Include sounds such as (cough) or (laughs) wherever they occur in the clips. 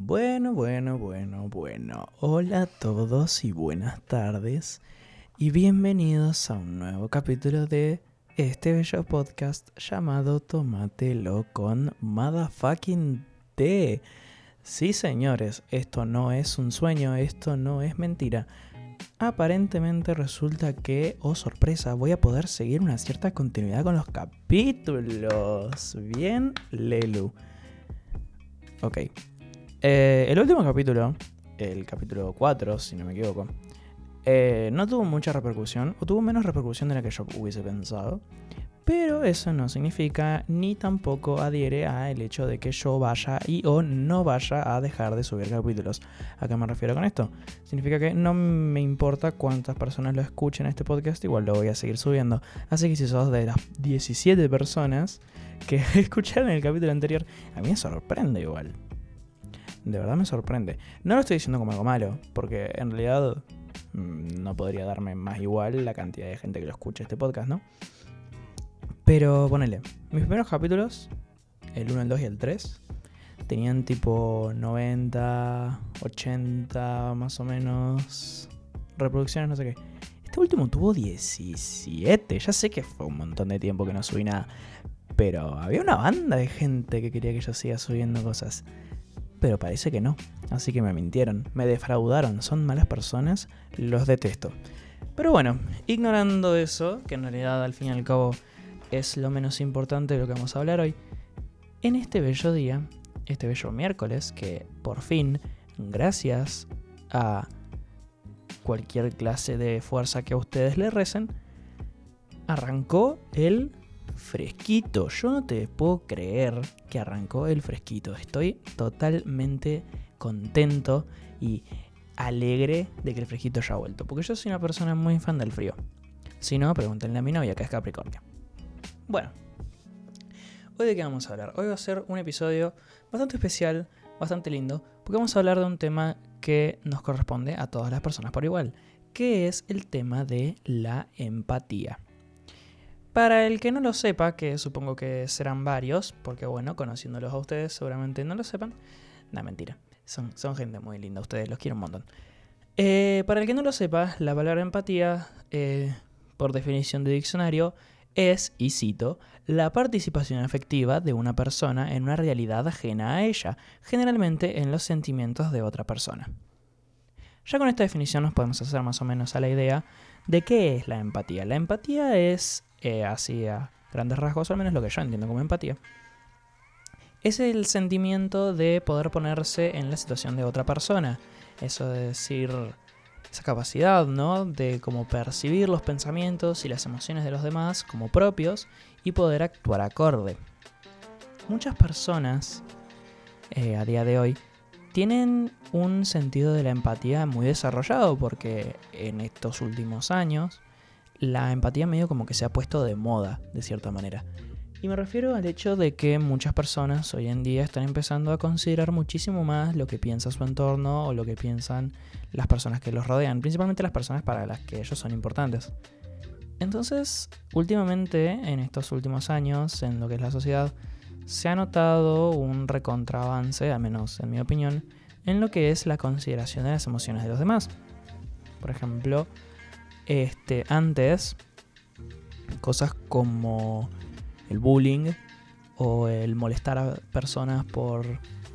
Bueno, bueno, bueno, bueno. Hola a todos y buenas tardes. Y bienvenidos a un nuevo capítulo de este bello podcast llamado Tomátelo con Motherfucking T. Sí, señores, esto no es un sueño, esto no es mentira. Aparentemente resulta que, oh sorpresa, voy a poder seguir una cierta continuidad con los capítulos. Bien, Lelu. Ok. Eh, el último capítulo, el capítulo 4, si no me equivoco, eh, no tuvo mucha repercusión, o tuvo menos repercusión de la que yo hubiese pensado. Pero eso no significa ni tampoco adhiere a el hecho de que yo vaya y o no vaya a dejar de subir capítulos. ¿A qué me refiero con esto? Significa que no me importa cuántas personas lo escuchen este podcast, igual lo voy a seguir subiendo. Así que si sos de las 17 personas que (laughs) escucharon el capítulo anterior, a mí me sorprende igual. De verdad me sorprende. No lo estoy diciendo como algo malo, porque en realidad mm, no podría darme más igual la cantidad de gente que lo escucha este podcast, ¿no? Pero ponele, mis primeros capítulos, el 1, el 2 y el 3, tenían tipo 90, 80 más o menos reproducciones, no sé qué. Este último tuvo 17, ya sé que fue un montón de tiempo que no subí nada, pero había una banda de gente que quería que yo siga subiendo cosas. Pero parece que no, así que me mintieron, me defraudaron, son malas personas, los detesto. Pero bueno, ignorando eso, que en realidad al fin y al cabo es lo menos importante de lo que vamos a hablar hoy. En este bello día, este bello miércoles, que por fin, gracias a cualquier clase de fuerza que a ustedes le recen, arrancó el fresquito. Yo no te puedo creer que arrancó el fresquito. Estoy totalmente contento y alegre de que el fresquito haya vuelto. Porque yo soy una persona muy fan del frío. Si no, pregúntenle a mi novia que es Capricornio. Bueno, hoy de qué vamos a hablar. Hoy va a ser un episodio bastante especial, bastante lindo, porque vamos a hablar de un tema que nos corresponde a todas las personas por igual, que es el tema de la empatía. Para el que no lo sepa, que supongo que serán varios, porque bueno, conociéndolos a ustedes seguramente no lo sepan, no, mentira, son, gente muy linda, ustedes los quiero un montón. Eh, para el que no lo sepa, la palabra empatía, eh, por definición de diccionario, es, y cito, la participación efectiva de una persona en una realidad ajena a ella, generalmente en los sentimientos de otra persona. Ya con esta definición nos podemos hacer más o menos a la idea de qué es la empatía. La empatía es, eh, así a grandes rasgos, al menos lo que yo entiendo como empatía, es el sentimiento de poder ponerse en la situación de otra persona. Eso de decir, esa capacidad, ¿no? De como percibir los pensamientos y las emociones de los demás como propios y poder actuar acorde. Muchas personas eh, a día de hoy tienen un sentido de la empatía muy desarrollado porque en estos últimos años la empatía medio como que se ha puesto de moda de cierta manera. Y me refiero al hecho de que muchas personas hoy en día están empezando a considerar muchísimo más lo que piensa su entorno o lo que piensan las personas que los rodean, principalmente las personas para las que ellos son importantes. Entonces, últimamente, en estos últimos años, en lo que es la sociedad, se ha notado un recontraavance, al menos en mi opinión, en lo que es la consideración de las emociones de los demás. Por ejemplo, este, antes, cosas como el bullying o el molestar a personas por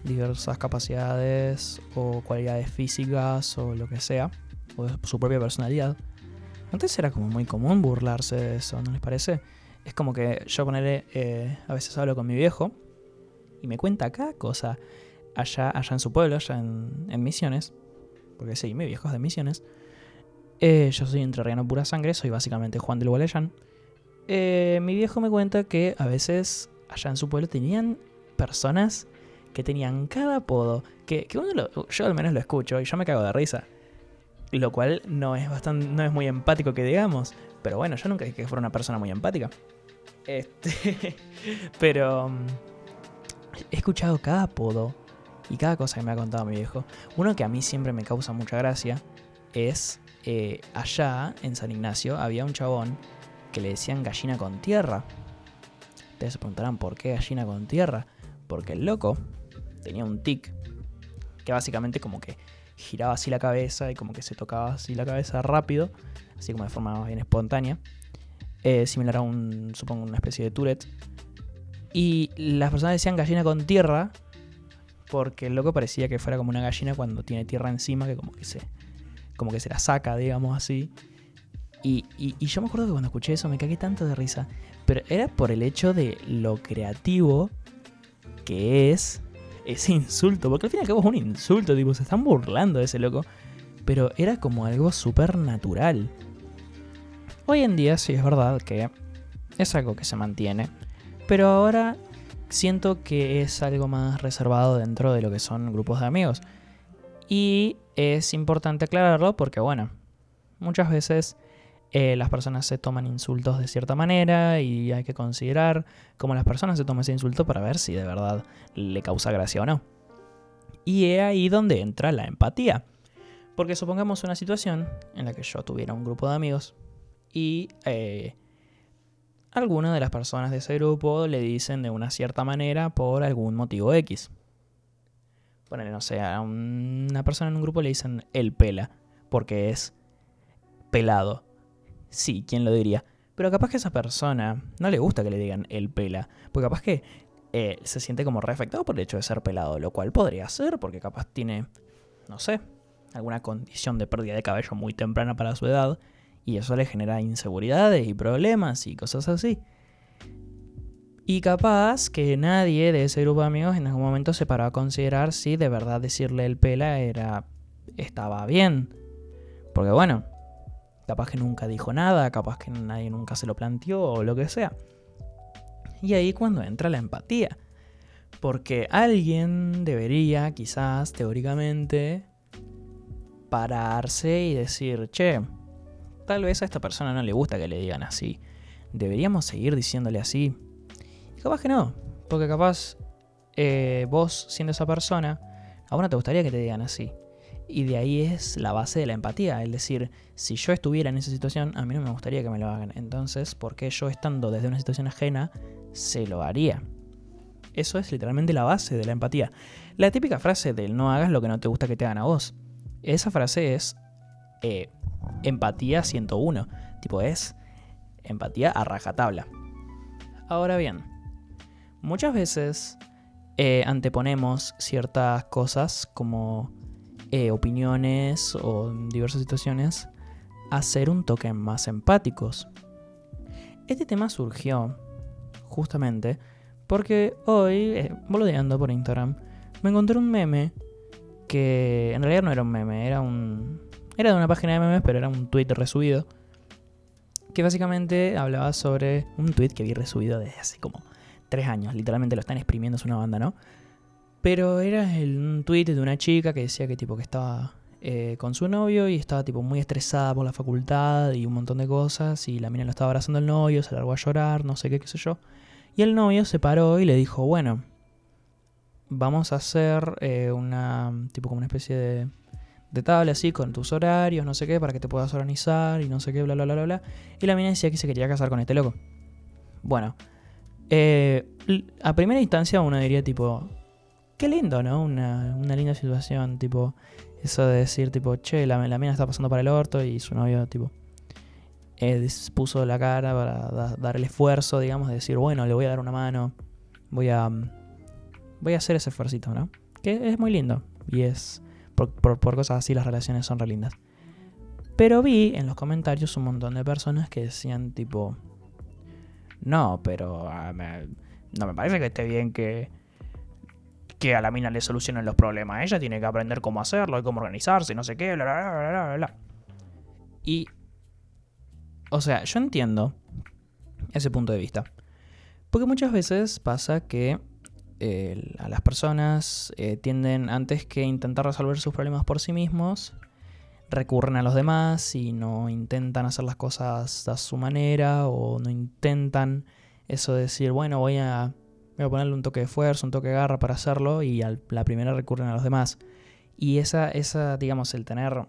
diversas capacidades o cualidades físicas o lo que sea, o su propia personalidad. Antes era como muy común burlarse de eso, ¿no les parece? Es como que yo ponerle, eh, a veces hablo con mi viejo y me cuenta cada cosa allá, allá en su pueblo, allá en, Misiones, porque sí, mi viejo es de Misiones. Eh, yo soy entrerriano pura sangre, soy básicamente Juan del Gualeyán. Eh, mi viejo me cuenta que a veces allá en su pueblo tenían personas que tenían cada apodo, que, uno yo al menos lo escucho y yo me cago de risa. Lo cual no es, bastante, no es muy empático que digamos, pero bueno, yo nunca dije que fuera una persona muy empática. Este, (laughs) pero mm, he escuchado cada apodo y cada cosa que me ha contado mi viejo. Uno que a mí siempre me causa mucha gracia es eh, allá en San Ignacio había un chabón que le decían gallina con tierra. Ustedes se preguntarán por qué gallina con tierra. Porque el loco tenía un tic que básicamente como que giraba así la cabeza y como que se tocaba así la cabeza rápido, así como de forma más bien espontánea, eh, similar a un, supongo, una especie de Tourette. Y las personas decían gallina con tierra, porque el loco parecía que fuera como una gallina cuando tiene tierra encima, que como que se, como que se la saca, digamos así. Y, y, yo me acuerdo que cuando escuché eso me cagué tanto de risa. Pero era por el hecho de lo creativo que es ese insulto. Porque al fin y al cabo es un insulto, tipo, se están burlando de ese loco. Pero era como algo súper natural. Hoy en día sí es verdad que es algo que se mantiene. Pero ahora siento que es algo más reservado dentro de lo que son grupos de amigos. Y es importante aclararlo porque, bueno, muchas veces eh, las personas se toman insultos de cierta manera y hay que considerar cómo las personas se toman ese insulto para ver si de verdad le causa gracia o no. Y es ahí donde entra la empatía. Porque supongamos una situación en la que yo tuviera un grupo de amigos y eh, alguna de las personas de ese grupo le dicen de una cierta manera por algún motivo X. Ponele, no sé, a una persona en un grupo le dicen el pela, porque es pelado. Sí, ¿quién lo diría? Pero capaz que a esa persona no le gusta que le digan el pela. Porque capaz que eh, se siente como reafectado por el hecho de ser pelado. Lo cual podría ser, porque capaz tiene, no sé, alguna condición de pérdida de cabello muy temprana para su edad. Y eso le genera inseguridades y problemas y cosas así. Y capaz que nadie de ese grupo de amigos en algún momento se paró a considerar si de verdad decirle el pela era. estaba bien. Porque bueno, Capaz que nunca dijo nada, capaz que nadie nunca se lo planteó o lo que sea. Y ahí cuando entra la empatía. Porque alguien debería, quizás teóricamente, pararse y decir, che, tal vez a esta persona no le gusta que le digan así. Deberíamos seguir diciéndole así. Capaz que no, porque capaz eh, vos siendo esa persona, a vos no te gustaría que te digan así. Y de ahí es la base de la empatía, es decir, si yo estuviera en esa situación, a mí no me gustaría que me lo hagan. Entonces, ¿por qué yo estando desde una situación ajena, se lo haría? Eso es literalmente la base de la empatía. La típica frase del no hagas lo que no te gusta que te hagan a vos. Esa frase es eh, empatía 101. Tipo, es empatía a rajatabla. Ahora bien, muchas veces eh, anteponemos ciertas cosas como eh, opiniones o diversas situaciones a ser un toque más empáticos. Este tema surgió justamente porque hoy, eh, por Instagram, me encontré un meme que en realidad no era un meme, era un. Era de una página de memes, pero era un tweet resubido. Que básicamente hablaba sobre un tweet que vi resubido desde hace como tres años. Literalmente lo están exprimiendo, es una banda, ¿no? Pero era el, un tweet de una chica que decía que tipo que estaba eh, con su novio y estaba tipo muy estresada por la facultad y un montón de cosas y la mina lo estaba abrazando el novio, se largó a llorar, no sé qué, qué sé yo. Y el novio se paró y le dijo, bueno, vamos a hacer eh, una, tipo como una especie de, de tabla así con tus horarios, no sé qué, para que te puedas organizar y no sé qué, bla, bla, bla, bla, bla. Y la mina decía que se quería casar con este loco. Bueno, eh, a primera instancia uno diría tipo, qué lindo, ¿no? Una, linda situación, tipo, eso de decir, tipo, che, la, la mina está pasando para el orto y su novio, tipo, eh, puso la cara para dar el esfuerzo, digamos, de decir, bueno, le voy a dar una mano, voy a, voy a hacer ese esfuerzo, ¿no? Que es muy lindo y es, por, por cosas así las relaciones son re lindas. Pero vi en los comentarios un montón de personas que decían, tipo, no, pero ah, no me parece que esté bien que que a la mina le solucionen los problemas. Ella tiene que aprender cómo hacerlo y cómo organizarse, no sé qué, bla, bla, bla, bla, bla. Y, o sea, yo entiendo ese punto de vista. Porque muchas veces pasa que eh, a las personas eh, tienden, antes que intentar resolver sus problemas por sí mismos, recurren a los demás y no intentan hacer las cosas a su manera o no intentan eso de decir, bueno, voy a voy a ponerle un toque de fuerza, un toque de garra para hacerlo y a la primera recurren a los demás. Y esa, esa, digamos, el tener,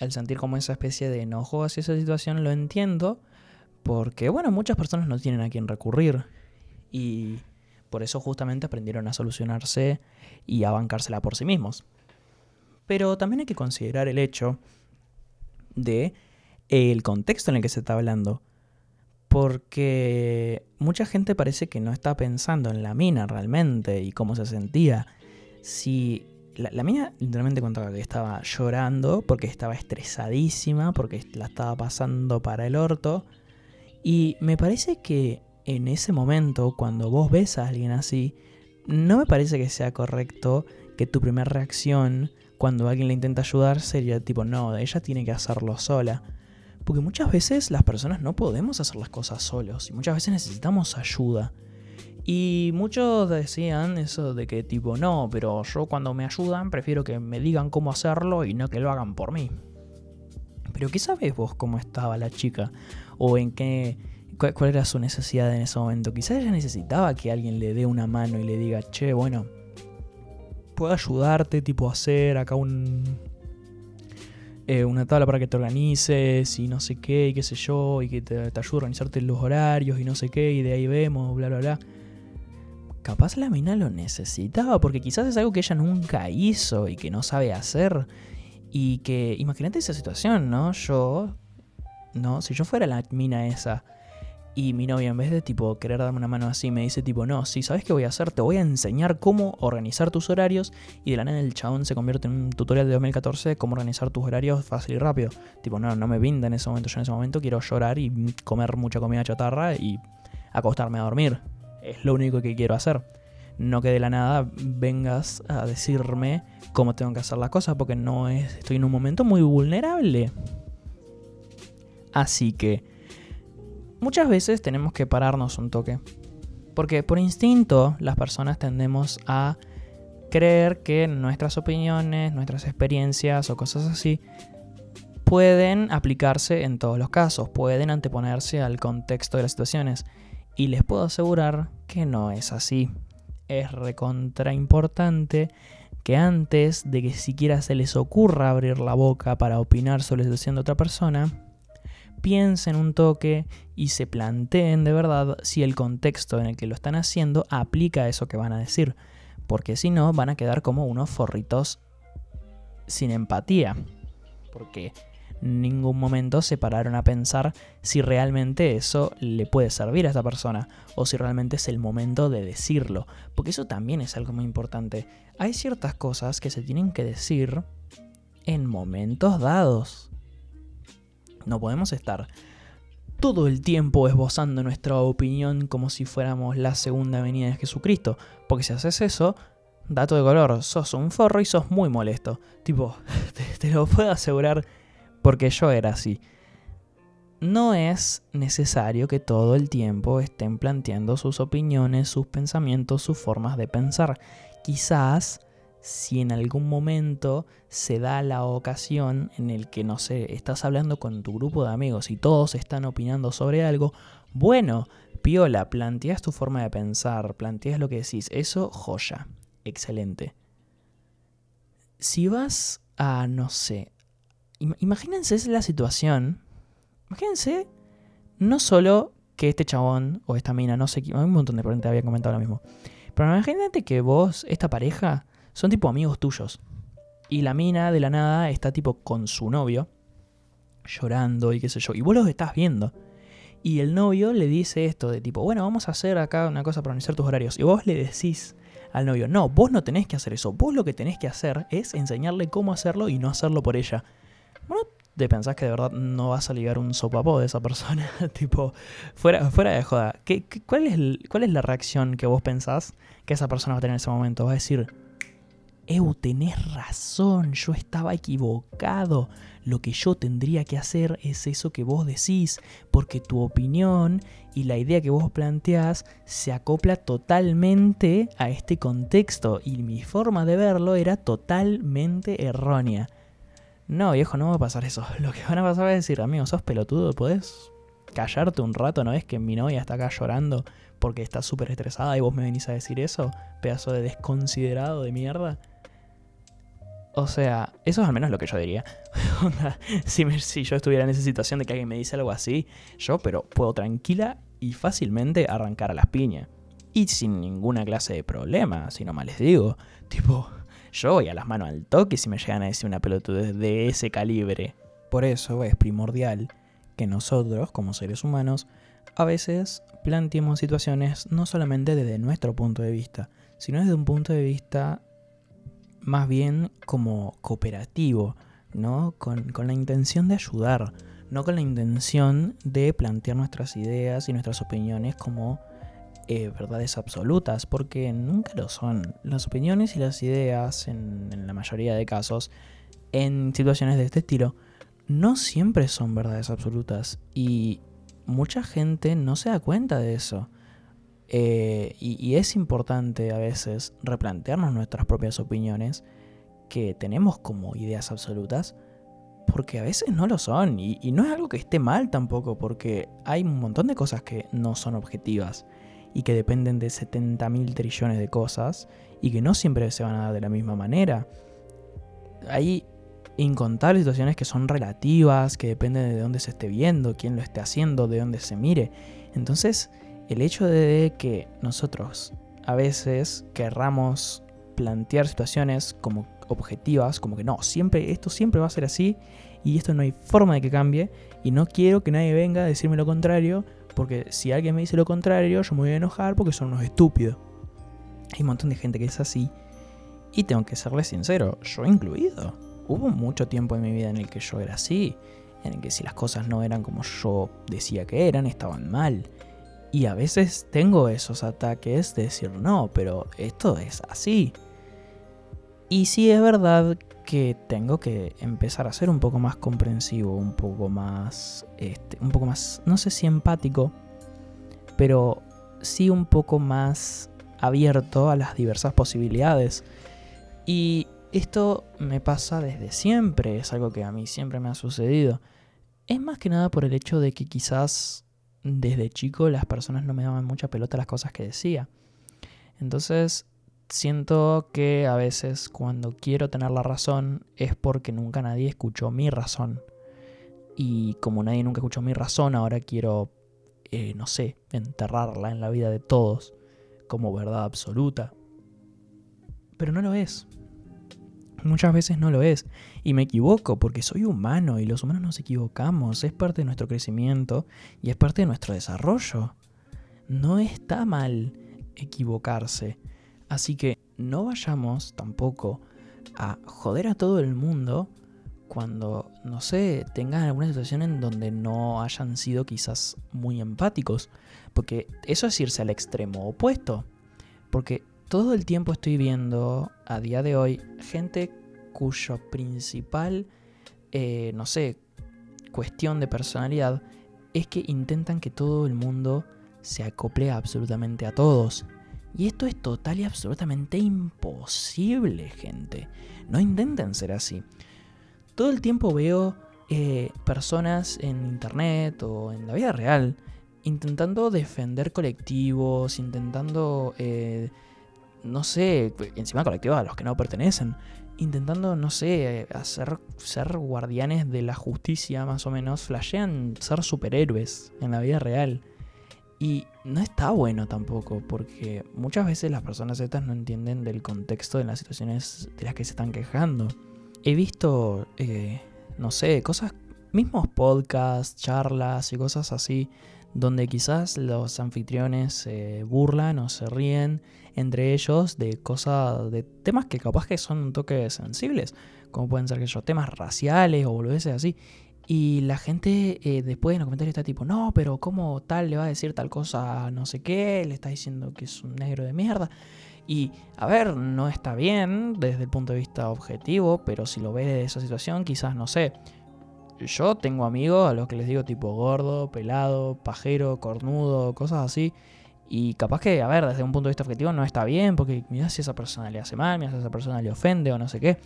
el sentir como esa especie de enojo hacia esa situación, lo entiendo porque, bueno, muchas personas no tienen a quién recurrir y por eso justamente aprendieron a solucionarse y a bancársela por sí mismos. Pero también hay que considerar el hecho de el contexto en el que se está hablando. Porque mucha gente parece que no está pensando en la mina realmente y cómo se sentía. Si la, mina literalmente contaba que estaba llorando porque estaba estresadísima, porque la estaba pasando para el orto. Y me parece que en ese momento, cuando vos ves a alguien así, no me parece que sea correcto que tu primera reacción cuando alguien le intenta ayudar sería tipo, no, ella tiene que hacerlo sola. Porque muchas veces las personas no podemos hacer las cosas solos y muchas veces necesitamos ayuda. Y muchos decían eso de que tipo, no, pero yo cuando me ayudan prefiero que me digan cómo hacerlo y no que lo hagan por mí. Pero ¿qué sabes vos cómo estaba la chica? O en qué, cuál, cuál era su necesidad en ese momento. Quizás ella necesitaba que alguien le dé una mano y le diga, che, bueno, puedo ayudarte tipo hacer acá un, eh, una tabla para que te organices y no sé qué, y qué sé yo, y que te, te ayude a organizarte los horarios y no sé qué, y de ahí vemos, bla, bla, bla. Capaz la mina lo necesitaba, porque quizás es algo que ella nunca hizo y que no sabe hacer. Y que, imagínate esa situación, ¿no? Yo, ¿no? Si yo fuera la mina esa y mi novia en vez de tipo querer darme una mano así me dice tipo, no, si sabes qué voy a hacer, te voy a enseñar cómo organizar tus horarios y de la nada el chabón se convierte en un tutorial de 2014 cómo organizar tus horarios fácil y rápido. Tipo, no, no me brinda en ese momento, yo en ese momento quiero llorar y comer mucha comida chatarra y acostarme a dormir. Es lo único que quiero hacer. No que de la nada vengas a decirme cómo tengo que hacer las cosas porque no es, estoy en un momento muy vulnerable. Así que muchas veces tenemos que pararnos un toque. Porque por instinto las personas tendemos a creer que nuestras opiniones, nuestras experiencias o cosas así pueden aplicarse en todos los casos, pueden anteponerse al contexto de las situaciones. Y les puedo asegurar que no es así. Es recontra importante que antes de que siquiera se les ocurra abrir la boca para opinar sobre la situación de otra persona, piensen un toque y se planteen de verdad si el contexto en el que lo están haciendo aplica a eso que van a decir. Porque si no, van a quedar como unos forritos sin empatía. Porque en ningún momento se pararon a pensar si realmente eso le puede servir a esa persona o si realmente es el momento de decirlo. Porque eso también es algo muy importante. Hay ciertas cosas que se tienen que decir en momentos dados. No podemos estar todo el tiempo esbozando nuestra opinión como si fuéramos la segunda venida de Jesucristo. Porque si haces eso, dato de color, sos un forro y sos muy molesto. Tipo, (laughs) te, te lo puedo asegurar porque yo era así. No es necesario que todo el tiempo estén planteando sus opiniones, sus pensamientos, sus formas de pensar. Quizás si en algún momento se da la ocasión en el que, no sé, estás hablando con tu grupo de amigos y todos están opinando sobre algo, bueno, piola, planteas tu forma de pensar, planteas lo que decís, eso joya, excelente. Si vas a, no sé, imagínense la situación, imagínense no solo que este chabón o esta mina, no sé, un montón de preguntas había comentado lo mismo, pero imagínate que vos, esta pareja, son tipo amigos tuyos. Y la mina de la nada está tipo con su novio, llorando y qué sé yo. Y vos los estás viendo. Y el novio le dice esto de tipo, bueno, vamos a hacer acá una cosa para organizar tus horarios. Y vos le decís al novio, no, vos no tenés que hacer eso. Vos lo que tenés que hacer es enseñarle cómo hacerlo y no hacerlo por ella. Bueno, te pensás que de verdad no vas a ligar un sopapó de esa persona. (laughs) tipo, fuera, fuera de joda. ¿Qué, cuál, es ¿Cuál es la reacción que vos pensás que esa persona va a tener en ese momento? Va a decir, Eu, tenés razón, yo estaba equivocado. Lo que yo tendría que hacer es eso que vos decís, porque tu opinión y la idea que vos planteás se acopla totalmente a este contexto y mi forma de verlo era totalmente errónea. No, viejo, no va a pasar eso. (laughs) Lo que van a pasar es decir, amigo, sos pelotudo, ¿podés callarte un rato? ¿No es que mi novia está acá llorando porque está súper estresada y vos me venís a decir eso? Pedazo de desconsiderado de mierda. O sea, eso es al menos lo que yo diría. (laughs) si, si, yo estuviera en esa situación de que alguien me dice algo así, yo, pero puedo tranquila y fácilmente arrancar a las piñas. Y sin ninguna clase de problema, si no mal les digo. Tipo, yo voy a las manos al toque si me llegan a decir una pelotudez de ese calibre. Por eso es primordial que nosotros, como seres humanos, a veces planteemos situaciones no solamente desde nuestro punto de vista, sino desde un punto de vista más bien como cooperativo, ¿no? Con, con la intención de ayudar, no con la intención de plantear nuestras ideas y nuestras opiniones como eh, verdades absolutas, porque nunca lo son. Las opiniones y las ideas, en, en, la mayoría de casos, en situaciones de este estilo, no siempre son verdades absolutas. Y mucha gente no se da cuenta de eso. Eh, y, es importante a veces replantearnos nuestras propias opiniones que tenemos como ideas absolutas, porque a veces no lo son. Y, y no es algo que esté mal tampoco, porque hay un montón de cosas que no son objetivas y que dependen de 70 mil trillones de cosas y que no siempre se van a dar de la misma manera. Hay incontables situaciones que son relativas, que dependen de dónde se esté viendo, quién lo esté haciendo, de dónde se mire. Entonces, el hecho de que nosotros a veces querramos plantear situaciones como objetivas, como que no, siempre esto siempre va a ser así y esto no hay forma de que cambie y no quiero que nadie venga a decirme lo contrario, porque si alguien me dice lo contrario, yo me voy a enojar porque son unos estúpidos. Hay un montón de gente que es así y tengo que serle sincero, yo incluido hubo mucho tiempo en mi vida en el que yo era así, en el que si las cosas no eran como yo decía que eran, estaban mal. Y a veces tengo esos ataques de decir, no, pero esto es así. Y sí es verdad que tengo que empezar a ser un poco más comprensivo, un poco más, este, un poco más, no sé si empático, pero sí un poco más abierto a las diversas posibilidades. Y esto me pasa desde siempre, es algo que a mí siempre me ha sucedido. Es más que nada por el hecho de que quizás desde chico las personas no me daban mucha pelota las cosas que decía. Entonces siento que a veces cuando quiero tener la razón es porque nunca nadie escuchó mi razón. Y como nadie nunca escuchó mi razón, ahora quiero, eh, no sé, enterrarla en la vida de todos como verdad absoluta. Pero no lo es. Muchas veces no lo es. Y me equivoco porque soy humano y los humanos nos equivocamos. Es parte de nuestro crecimiento y es parte de nuestro desarrollo. No está mal equivocarse. Así que no vayamos tampoco a joder a todo el mundo cuando, no sé, tengan alguna situación en donde no hayan sido quizás muy empáticos. Porque eso es irse al extremo opuesto. Porque todo el tiempo estoy viendo a día de hoy gente cuyo principal, eh, no sé, cuestión de personalidad es que intentan que todo el mundo se acople absolutamente a todos. Y esto es total y absolutamente imposible, gente. No intenten ser así. Todo el tiempo veo eh, personas en internet o en la vida real intentando defender colectivos, intentando eh, no sé, encima colectivos a los que no pertenecen, intentando, no sé, hacer ser guardianes de la justicia más o menos, flashean ser superhéroes en la vida real. Y no está bueno tampoco, porque muchas veces las personas estas no entienden del contexto de las situaciones de las que se están quejando. He visto, eh, no sé, cosas, mismos podcasts, charlas y cosas así, donde quizás los anfitriones se burlan o se ríen entre ellos de cosas, de temas que capaz que son un toque sensibles, como pueden ser temas raciales o boludeces así. Y la gente eh, después en los comentarios está tipo, no, pero ¿cómo tal le va a decir tal cosa no sé qué? Le está diciendo que es un negro de mierda. Y a ver, no está bien desde el punto de vista objetivo, pero si lo ves de esa situación, quizás no sé. Yo tengo amigos a los que les digo tipo gordo, pelado, pajero, cornudo, cosas así. Y capaz que, a ver, desde un punto de vista objetivo no está bien, porque mira si esa persona le hace mal, mira si esa persona le ofende o no sé qué.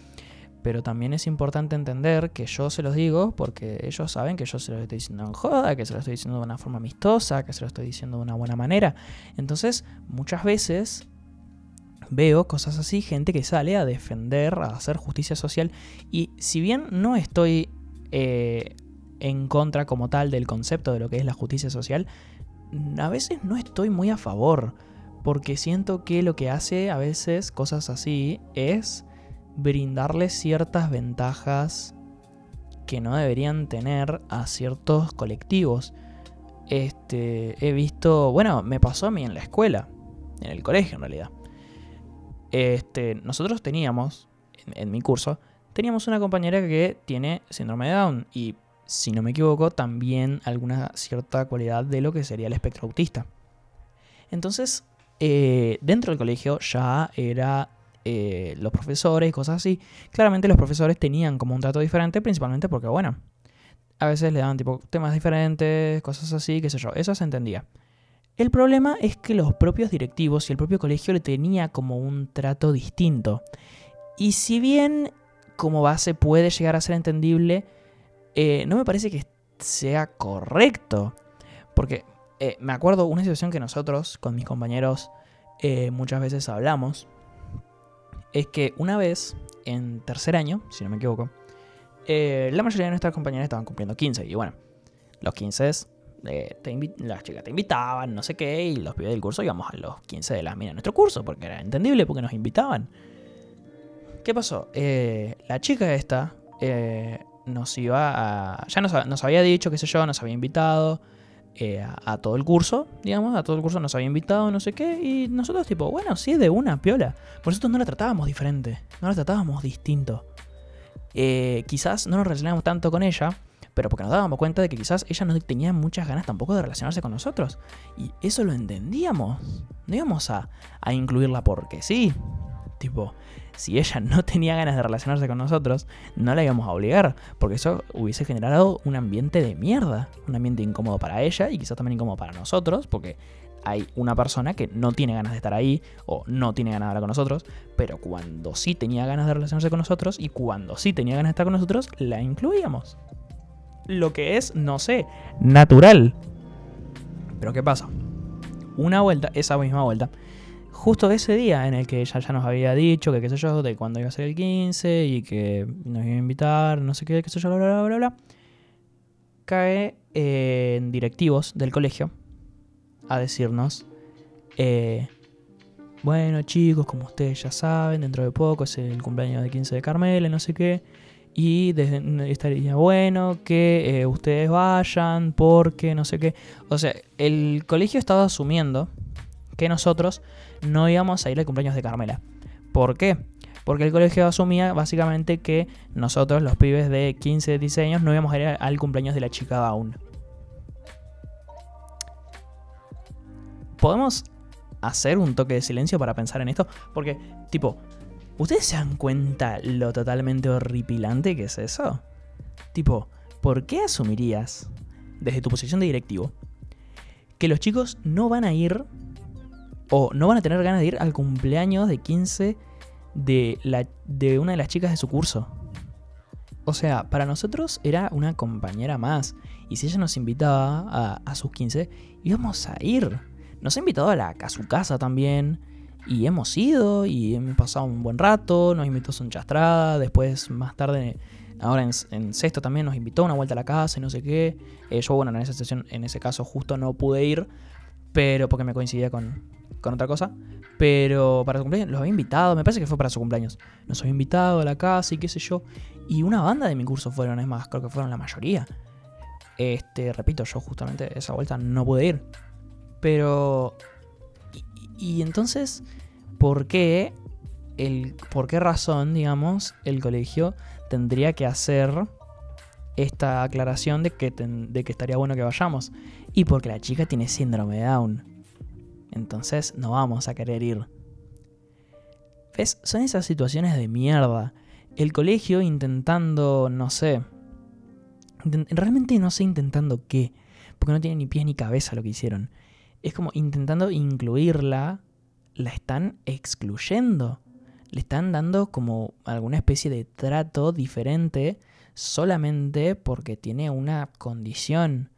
Pero también es importante entender que yo se los digo porque ellos saben que yo se los estoy diciendo en joda, que se los estoy diciendo de una forma amistosa, que se los estoy diciendo de una buena manera. Entonces, muchas veces veo cosas así, gente que sale a defender, a hacer justicia social. Y si bien no estoy eh, en contra como tal del concepto de lo que es la justicia social, a veces no estoy muy a favor, porque siento que lo que hace a veces cosas así es brindarles ciertas ventajas que no deberían tener a ciertos colectivos. Este, he visto, bueno, me pasó a mí en la escuela, en el colegio en realidad. Este, nosotros teníamos, en, mi curso, teníamos una compañera que tiene síndrome de Down y, si no me equivoco, también alguna cierta cualidad de lo que sería el espectro autista. Entonces, eh, dentro del colegio ya era eh, los profesores y cosas así. Claramente los profesores tenían como un trato diferente, principalmente porque, bueno, a veces le daban tipo temas diferentes, cosas así, qué sé yo. Eso se entendía. El problema es que los propios directivos y el propio colegio le tenía como un trato distinto. Y si bien como base puede llegar a ser entendible, eh, no me parece que sea correcto. Porque eh, me acuerdo una situación que nosotros con mis compañeros eh, muchas veces hablamos. Es que una vez, en tercer año, si no me equivoco, la mayoría de nuestras compañeras estaban cumpliendo 15. Y bueno, los 15 eh, las chicas te invitaban, no sé qué, y los pibes del curso íbamos a los 15 de las minas de nuestro curso, porque era entendible, porque nos invitaban. ¿Qué pasó? Eh, la chica esta eh, nos iba a... Ya nos, había dicho, qué sé yo, nos había invitado a, todo el curso, digamos, a todo el curso nos había invitado, no sé qué, y nosotros tipo, bueno, sí, de una, piola. Por nosotros no la tratábamos diferente, no la tratábamos distinto. quizás no nos relacionábamos tanto con ella, pero porque nos dábamos cuenta de que quizás ella no tenía muchas ganas tampoco de relacionarse con nosotros. Y eso lo entendíamos. No íbamos a, incluirla porque sí. Tipo, si ella no tenía ganas de relacionarse con nosotros, no la íbamos a obligar, porque eso hubiese generado un ambiente de mierda, un ambiente incómodo para ella y quizás también incómodo para nosotros, porque hay una persona que no tiene ganas de estar ahí o no tiene ganas de hablar con nosotros, pero cuando sí tenía ganas de relacionarse con nosotros y cuando sí tenía ganas de estar con nosotros, la incluíamos lo que es, no sé, natural. Pero ¿qué pasa? Una vuelta, esa misma vuelta, justo ese día en el que ella ya nos había dicho que qué sé yo, de cuándo iba a ser el 15 y que nos iba a invitar, no sé qué, qué sé yo, bla, bla, bla, bla, cae en directivos del colegio a decirnos, eh, bueno chicos, como ustedes ya saben, dentro de poco es el cumpleaños de 15 de Carmela, no sé qué, y desde, estaría bueno que eh, ustedes vayan porque no sé qué. O sea, el colegio estaba asumiendo que nosotros no íbamos a ir al cumpleaños de Carmela. ¿Por qué? Porque el colegio asumía básicamente que nosotros, los pibes de 15, 16 años, no íbamos a ir al cumpleaños de la chica aún. ¿Podemos hacer un toque de silencio para pensar en esto? Porque, tipo, ¿Ustedes se dan cuenta lo totalmente horripilante que es eso? Tipo, ¿por qué asumirías, desde tu posición de directivo, que los chicos no van a ir o no van a tener ganas de ir al cumpleaños de 15 de, la, de una de las chicas de su curso? O sea, para nosotros era una compañera más. Y si ella nos invitaba a, sus 15, íbamos a ir. Nos ha invitado a, la, a su casa también. Y hemos ido y hemos pasado un buen rato, nos invitó a su chastrada, después más tarde, ahora en, sexto también nos invitó una vuelta a la casa y no sé qué. Eh, yo, bueno, en esa sesión, en ese caso justo no pude ir, pero porque me coincidía con, con otra cosa. Pero para su cumpleaños los había invitado, me parece que fue para su cumpleaños. Nos había invitado a la casa y qué sé yo. Y una banda de mi curso fueron, es más, creo que fueron la mayoría. Este, repito, yo justamente esa vuelta no pude ir. Pero y entonces, ¿por qué, el, ¿por qué razón, digamos, el colegio tendría que hacer esta aclaración de que, de que estaría bueno que vayamos? Y porque la chica tiene síndrome de Down. Entonces no vamos a querer ir. ¿Ves? Son esas situaciones de mierda. El colegio intentando, no sé. Realmente no sé intentando qué. Porque no tiene ni pies ni cabeza lo que hicieron es como intentando incluirla, la están excluyendo. Le están dando como alguna especie de trato diferente solamente porque tiene una condición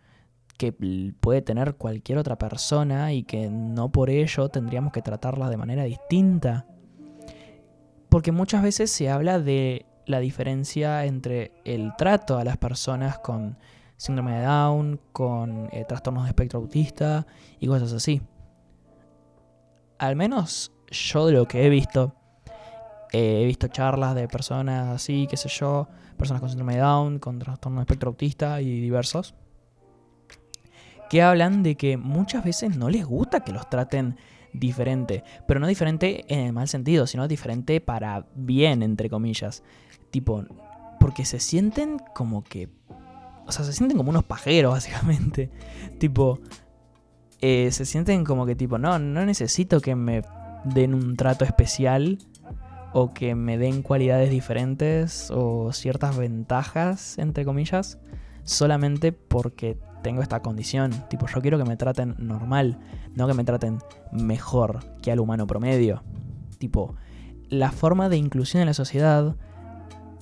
que puede tener cualquier otra persona y que no por ello tendríamos que tratarla de manera distinta. Porque muchas veces se habla de la diferencia entre el trato a las personas con síndrome de Down, con eh, trastornos de espectro autista y cosas así. Al menos yo de lo que he visto, Eh, he visto charlas de personas así, qué sé yo, personas con síndrome de Down, con trastorno de espectro autista y diversos, que hablan de que muchas veces no les gusta que los traten diferente, pero no diferente en el mal sentido, sino diferente para bien, entre comillas. Tipo, porque se sienten como que... O sea, se sienten como unos pajeros, (laughs) básicamente. tipo, eh, se sienten como que tipo, no, no necesito que me den un trato especial o que me den cualidades diferentes o ciertas ventajas, entre comillas, solamente porque tengo esta condición. Tipo, yo quiero que me traten normal, no que me traten mejor que al humano promedio. Tipo, la forma de inclusión en la sociedad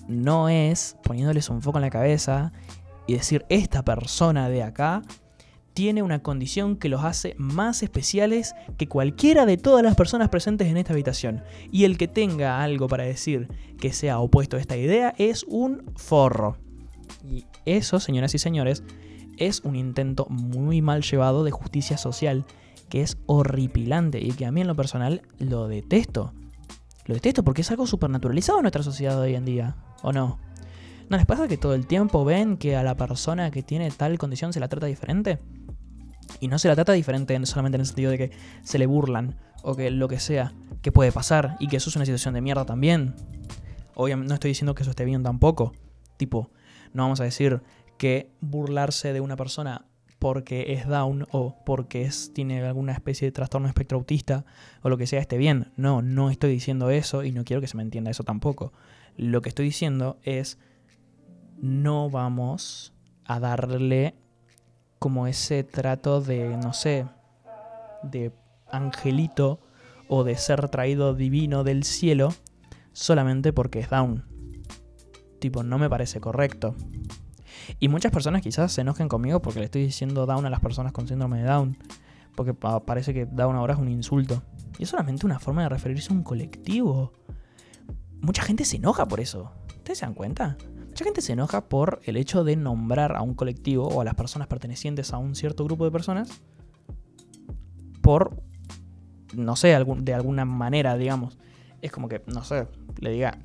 no es poniéndoles un foco en la cabeza y decir, esta persona de acá tiene una condición que los hace más especiales que cualquiera de todas las personas presentes en esta habitación. Y el que tenga algo para decir que sea opuesto a esta idea es un forro. Y eso, señoras y señores, es un intento muy mal llevado de justicia social que es horripilante y que a mí en lo personal lo detesto. Lo detesto porque es algo supernaturalizado en nuestra sociedad hoy en día, ¿o no? ¿No les pasa que todo el tiempo ven que a la persona que tiene tal condición se la trata diferente? Y no se la trata diferente solamente en el sentido de que se le burlan o que lo que sea, que puede pasar y que eso es una situación de mierda también. Obviamente no estoy diciendo que eso esté bien tampoco. Tipo, no vamos a decir que burlarse de una persona porque es down o porque es, tiene alguna especie de trastorno espectro autista o lo que sea esté bien. No, no estoy diciendo eso y no quiero que se me entienda eso tampoco. Lo que estoy diciendo es no vamos a darle como ese trato de, no sé, de angelito o de ser traído divino del cielo solamente porque es down. Tipo, no me parece correcto. Y muchas personas quizás se enojen conmigo porque le estoy diciendo down a las personas con síndrome de down. Porque parece que down ahora es un insulto. Y es solamente una forma de referirse a un colectivo. Mucha gente se enoja por eso. ¿Ustedes se dan cuenta? Mucha gente se enoja por el hecho de nombrar a un colectivo o a las personas pertenecientes a un cierto grupo de personas por, no sé, de alguna manera, digamos. Es como que, no sé, le diga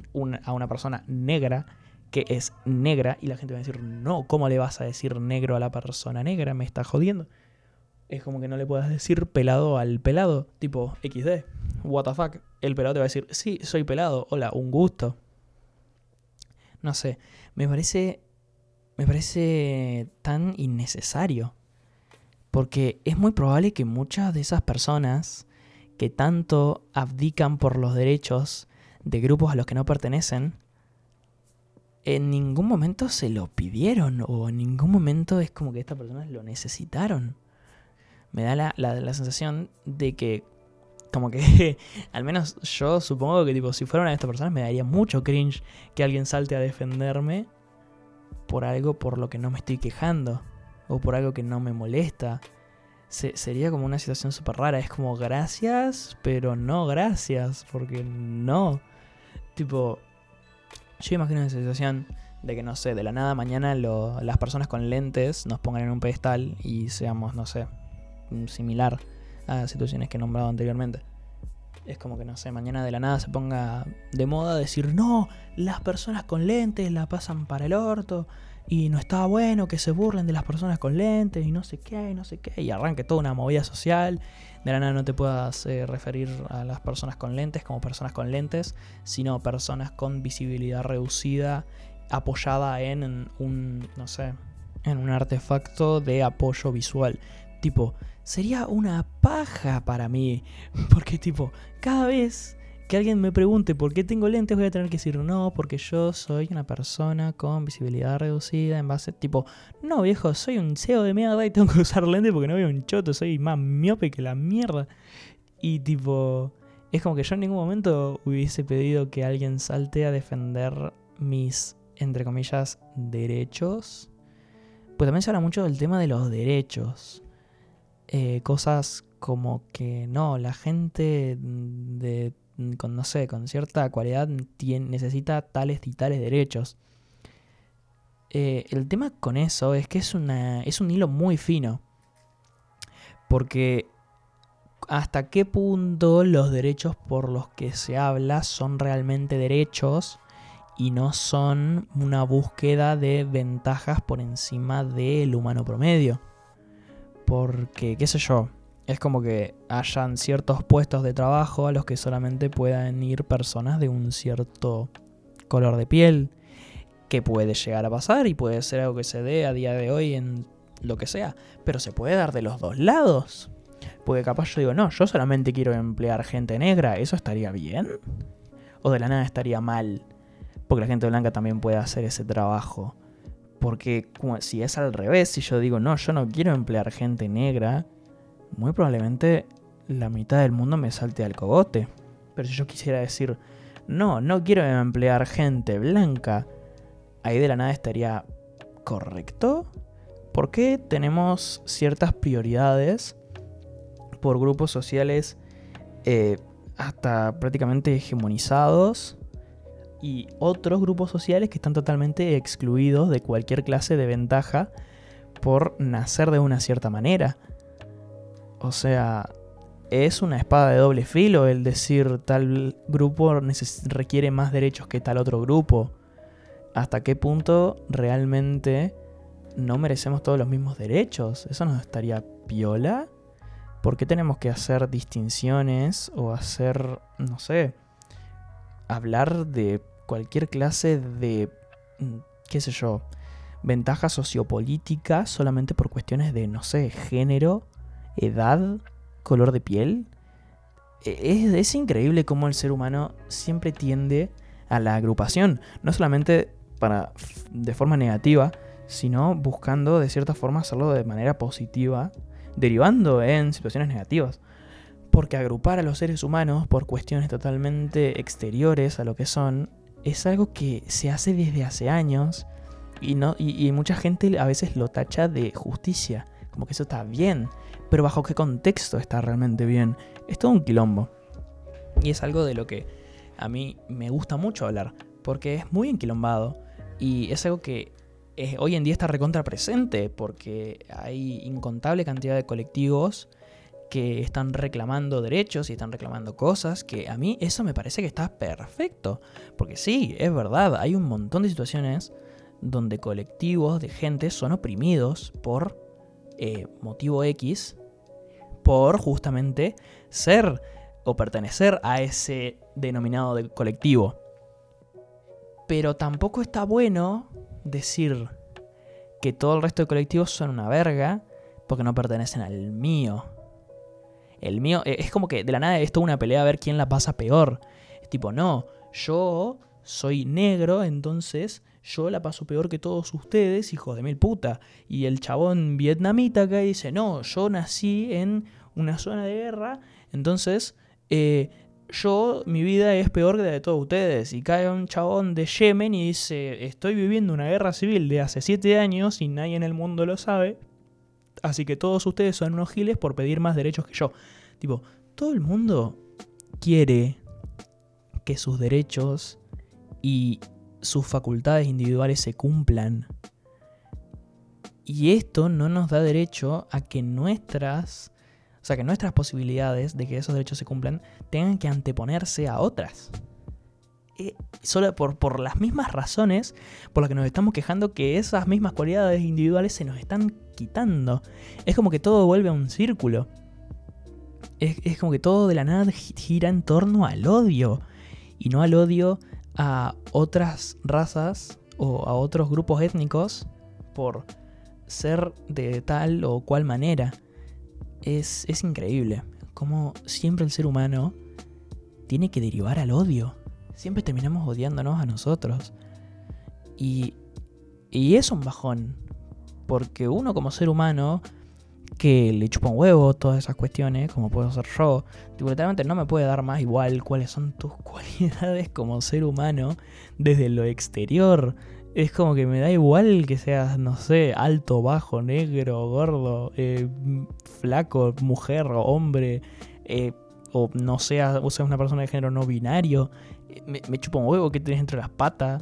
a una persona negra que es negra y la gente va a decir, no, ¿cómo le vas a decir negro a la persona negra? Me está jodiendo. Es como que no le puedas decir pelado al pelado, tipo XD. What the fuck. El pelado te va a decir, sí, soy pelado, hola, un gusto. No sé, me parece me parece tan innecesario. Porque es muy probable que muchas de esas personas que tanto abdican por los derechos de grupos a los que no pertenecen, en ningún momento se lo pidieron o en ningún momento es como que estas personas lo necesitaron. Me da la, la, sensación de que, como que, (laughs) al menos yo supongo que tipo, si fuera una de estas personas me daría mucho cringe que alguien salte a defenderme por algo por lo que no me estoy quejando o por algo que no me molesta. sería como una situación súper rara. Es como gracias, pero no gracias, porque no. Tipo, yo imagino esa situación de que, no sé, de la nada mañana las personas con lentes nos pongan en un pedestal y seamos, no sé, similar a situaciones que he nombrado anteriormente. Es como que, no sé, mañana de la nada se ponga de moda decir, no, las personas con lentes la pasan para el orto y no está bueno que se burlen de las personas con lentes y no sé qué, no sé qué, y arranque toda una movida social de la nada no te puedas eh, referir a las personas con lentes como personas con lentes, sino personas con visibilidad reducida apoyada en un, no sé, en un artefacto de apoyo visual. Tipo, sería una paja para mí, (laughs) porque tipo, cada vez que alguien me pregunte por qué tengo lentes, voy a tener que decir no, porque yo soy una persona con visibilidad reducida en base, tipo, no viejo, soy un CEO de mierda y tengo que usar lentes porque no veo un choto, soy más miope que la mierda. Y tipo, es como que yo en ningún momento hubiese pedido que alguien salte a defender mis, entre comillas, derechos. Pues también se habla mucho del tema de los derechos. Eh, cosas como que no, la gente de con, no sé, con cierta cualidad tiene, necesita tales y tales derechos. Eh, el tema con eso es que es, una, es un hilo muy fino. Porque hasta qué punto los derechos por los que se habla son realmente derechos y no son una búsqueda de ventajas por encima del humano promedio. Porque, qué sé yo, es como que hayan ciertos puestos de trabajo a los que solamente puedan ir personas de un cierto color de piel, que puede llegar a pasar y puede ser algo que se dé a día de hoy en lo que sea, pero se puede dar de los dos lados. Porque capaz yo digo, no, yo solamente quiero emplear gente negra, ¿eso estaría bien? ¿O de la nada estaría mal? Porque la gente blanca también puede hacer ese trabajo. Porque si es al revés, si yo digo, no, yo no quiero emplear gente negra, muy probablemente la mitad del mundo me salte al cogote. Pero si yo quisiera decir, no, no quiero emplear gente blanca, ahí de la nada estaría correcto. ¿Por qué tenemos ciertas prioridades por grupos sociales eh, hasta prácticamente hegemonizados y otros grupos sociales que están totalmente excluidos de cualquier clase de ventaja por nacer de una cierta manera. O sea, es una espada de doble filo el decir tal grupo requiere más derechos que tal otro grupo. ¿Hasta qué punto realmente no merecemos todos los mismos derechos? ¿Eso nos estaría piola? ¿Por qué tenemos que hacer distinciones o hacer, no sé, hablar de cualquier clase de, mm, qué sé yo, ventaja sociopolítica solamente por cuestiones de, no sé, género, edad, color de piel? E-, es, es increíble cómo el ser humano siempre tiende a la agrupación, no solamente para, de forma negativa, sino buscando de cierta forma hacerlo de manera positiva derivando en situaciones negativas. Porque agrupar a los seres humanos por cuestiones totalmente exteriores a lo que son es algo que se hace desde hace años y, no, y, mucha gente a veces lo tacha de justicia, como que eso está bien, pero bajo qué contexto está realmente bien. Es todo un quilombo. Y es algo de lo que a mí me gusta mucho hablar, porque es muy enquilombado y es algo que hoy en día está recontra presente porque hay incontable cantidad de colectivos que están reclamando derechos y están reclamando cosas que a mí eso me parece que está perfecto. Porque sí, es verdad, hay un montón de situaciones donde colectivos de gente son oprimidos por eh, motivo X, por justamente ser o pertenecer a ese denominado de colectivo. Pero tampoco está bueno decir que todo el resto de colectivos son una verga porque no pertenecen al mío. El mío eh, es como que de la nada es toda una pelea a ver quién la pasa peor. Es tipo, no, yo soy negro, entonces yo la paso peor que todos ustedes, hijos de mil puta. Y el chabón vietnamita acá dice, no, yo nací en una zona de guerra, entonces eh, yo, mi vida es peor que la de todos ustedes. Y cae un chabón de Yemen y dice, estoy viviendo una guerra civil de hace siete años y nadie en el mundo lo sabe. Así que todos ustedes son unos giles por pedir más derechos que yo. Tipo, todo el mundo quiere que sus derechos y sus facultades individuales se cumplan. Y esto no nos da derecho a que nuestras o sea, que nuestras posibilidades de que esos derechos se cumplan tengan que anteponerse a otras. Eh, solo por, por las mismas razones por las que nos estamos quejando que esas mismas cualidades individuales se nos están quitando. Es como que todo vuelve a un círculo. Es, es como que todo de la nada gira en torno al odio. Y no al odio a otras razas o a otros grupos étnicos por ser de tal o cual manera es, increíble cómo siempre el ser humano tiene que derivar al odio. Siempre terminamos odiándonos a nosotros. Y, y es un bajón. Porque uno como ser humano que le chupa un huevo todas esas cuestiones, como puedo ser yo, literalmente no me puede dar más igual cuáles son tus (laughs) cualidades como ser humano desde lo exterior. Es como que me da igual que seas, no sé, alto, bajo, negro, gordo, eh, flaco, mujer, hombre, eh, o no seas, o seas una persona de género no binario. Eh, me, chupa un huevo que tienes entre las patas,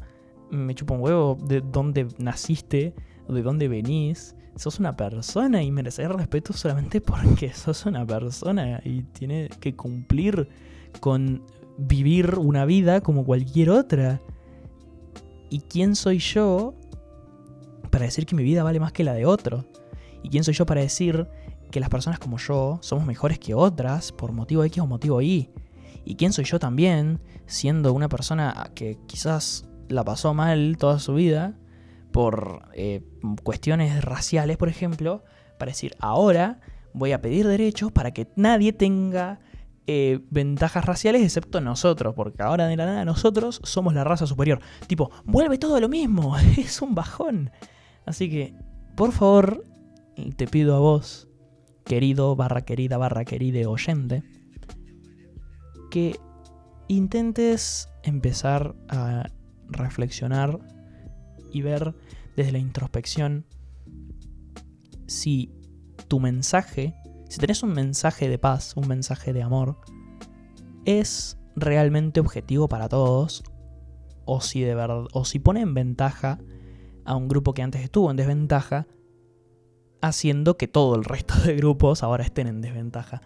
me chupa un huevo de dónde naciste, de dónde venís. Sos una persona y mereces respeto solamente porque (laughs) sos una persona y tiene que cumplir con vivir una vida como cualquier otra. ¿Y quién soy yo para decir que mi vida vale más que la de otro? ¿Y quién soy yo para decir que las personas como yo somos mejores que otras por motivo X o motivo Y? ¿Y quién soy yo también, siendo una persona que quizás la pasó mal toda su vida por eh, cuestiones raciales, por ejemplo, para decir, ahora voy a pedir derechos para que nadie tenga eh, ventajas raciales excepto nosotros, porque ahora de la nada nosotros somos la raza superior. Tipo, vuelve todo lo mismo, (laughs) es un bajón. Así que, por favor, te pido a vos, querido barra querida barra queride oyente, que intentes empezar a reflexionar y ver desde la introspección si tu mensaje si tenés un mensaje de paz, un mensaje de amor, es realmente objetivo para todos o si de verdad o si pone en ventaja a un grupo que antes estuvo en desventaja haciendo que todo el resto de grupos ahora estén en desventaja.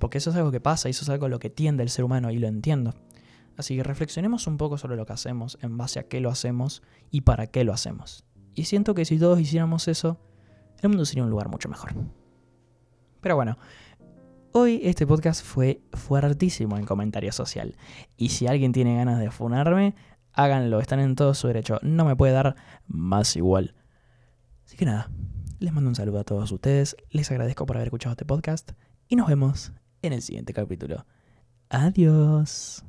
Porque eso es algo que pasa y eso es algo lo que tiende el ser humano y lo entiendo. Así que reflexionemos un poco sobre lo que hacemos, en base a qué lo hacemos y para qué lo hacemos. Y siento que si todos hiciéramos eso, el mundo sería un lugar mucho mejor. Pero bueno, hoy este podcast fue fuertísimo en comentario social. Y si alguien tiene ganas de funarme, háganlo, están en todo su derecho. No me puede dar más igual. Así que nada, les mando un saludo a todos ustedes, les agradezco por haber escuchado este podcast y nos vemos en el siguiente capítulo. Adiós.